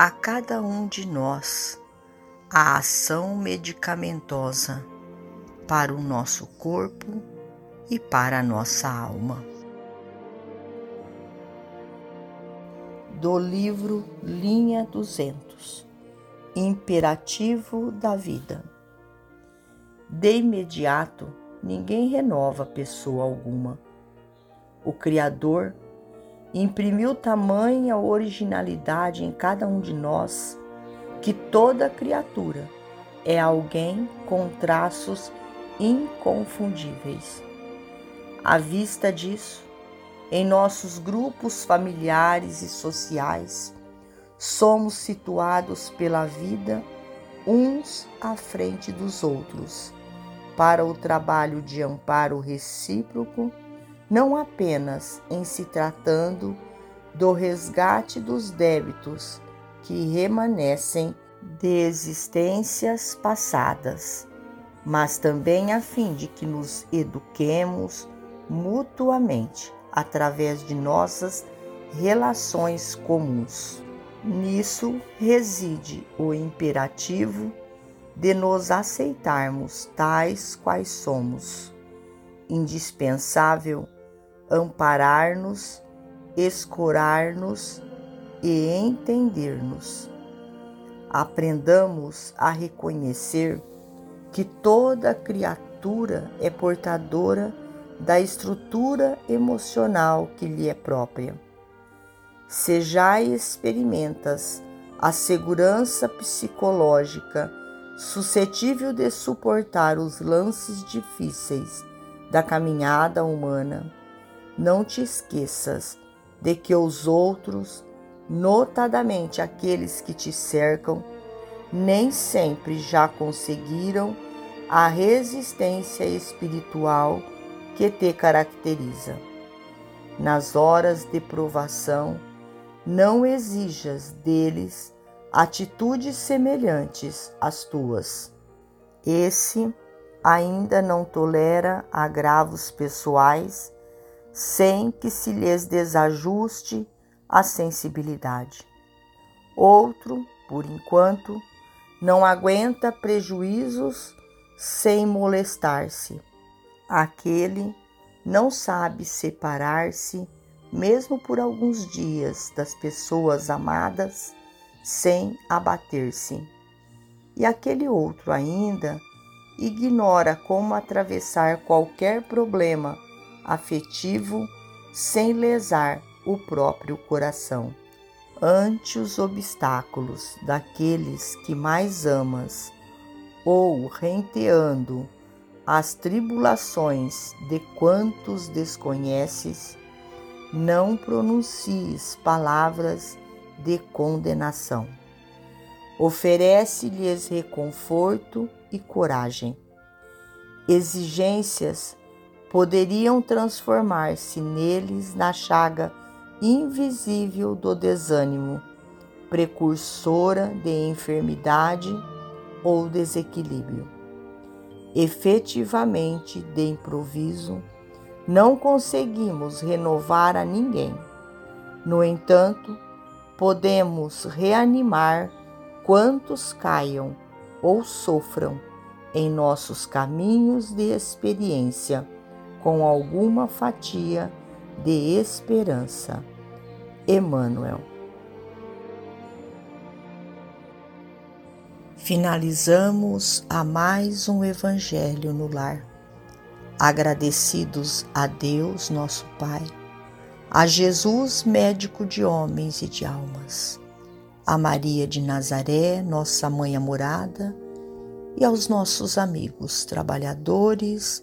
a cada um de nós a ação medicamentosa para o nosso corpo e para a nossa alma. Do livro Linha 200 Imperativo da Vida De imediato, ninguém renova pessoa alguma. O Criador imprimiu tamanha originalidade em cada um de nós que toda criatura é alguém com traços inconfundíveis. À vista disso, em nossos grupos familiares e sociais, somos situados pela vida uns à frente dos outros, para o trabalho de amparo recíproco não apenas em se tratando do resgate dos débitos que remanescem de existências passadas, mas também a fim de que nos eduquemos mutuamente através de nossas relações comuns. Nisso reside o imperativo de nos aceitarmos tais quais somos, indispensável amparar-nos, escorar-nos e entender-nos. Aprendamos a reconhecer que toda criatura é portadora da estrutura emocional que lhe é própria. Se já experimentas a segurança psicológica suscetível de suportar os lances difíceis da caminhada humana, não te esqueças de que os outros, notadamente aqueles que te cercam, nem sempre já conseguiram a resistência espiritual que te caracteriza. Nas horas de provação, não exijas deles atitudes semelhantes às tuas. Esse ainda não tolera agravos pessoais sem que se lhes desajuste a sensibilidade. Outro, por enquanto, não aguenta prejuízos sem molestar-se. Aquele não sabe separar-se, mesmo por alguns dias, das pessoas amadas sem abater-se. E aquele outro ainda ignora como atravessar qualquer problema afetivo sem lesar o próprio coração. Ante os obstáculos daqueles que mais amas, ou renteando as tribulações de quantos desconheces, não pronuncies palavras de condenação. Oferece-lhes reconforto e coragem. Exigências poderiam transformar-se neles na chaga invisível do desânimo, precursora de enfermidade ou desequilíbrio. Efetivamente, de improviso, não conseguimos renovar a ninguém. No entanto, podemos reanimar quantos caiam ou sofram em nossos caminhos de experiência com alguma fatia de esperança. Emmanuel. finalizamos a mais um Evangelho no Lar. Agradecidos a Deus, nosso Pai, a Jesus, médico de homens e de almas, a Maria de Nazaré, nossa mãe amorada, e aos nossos amigos trabalhadores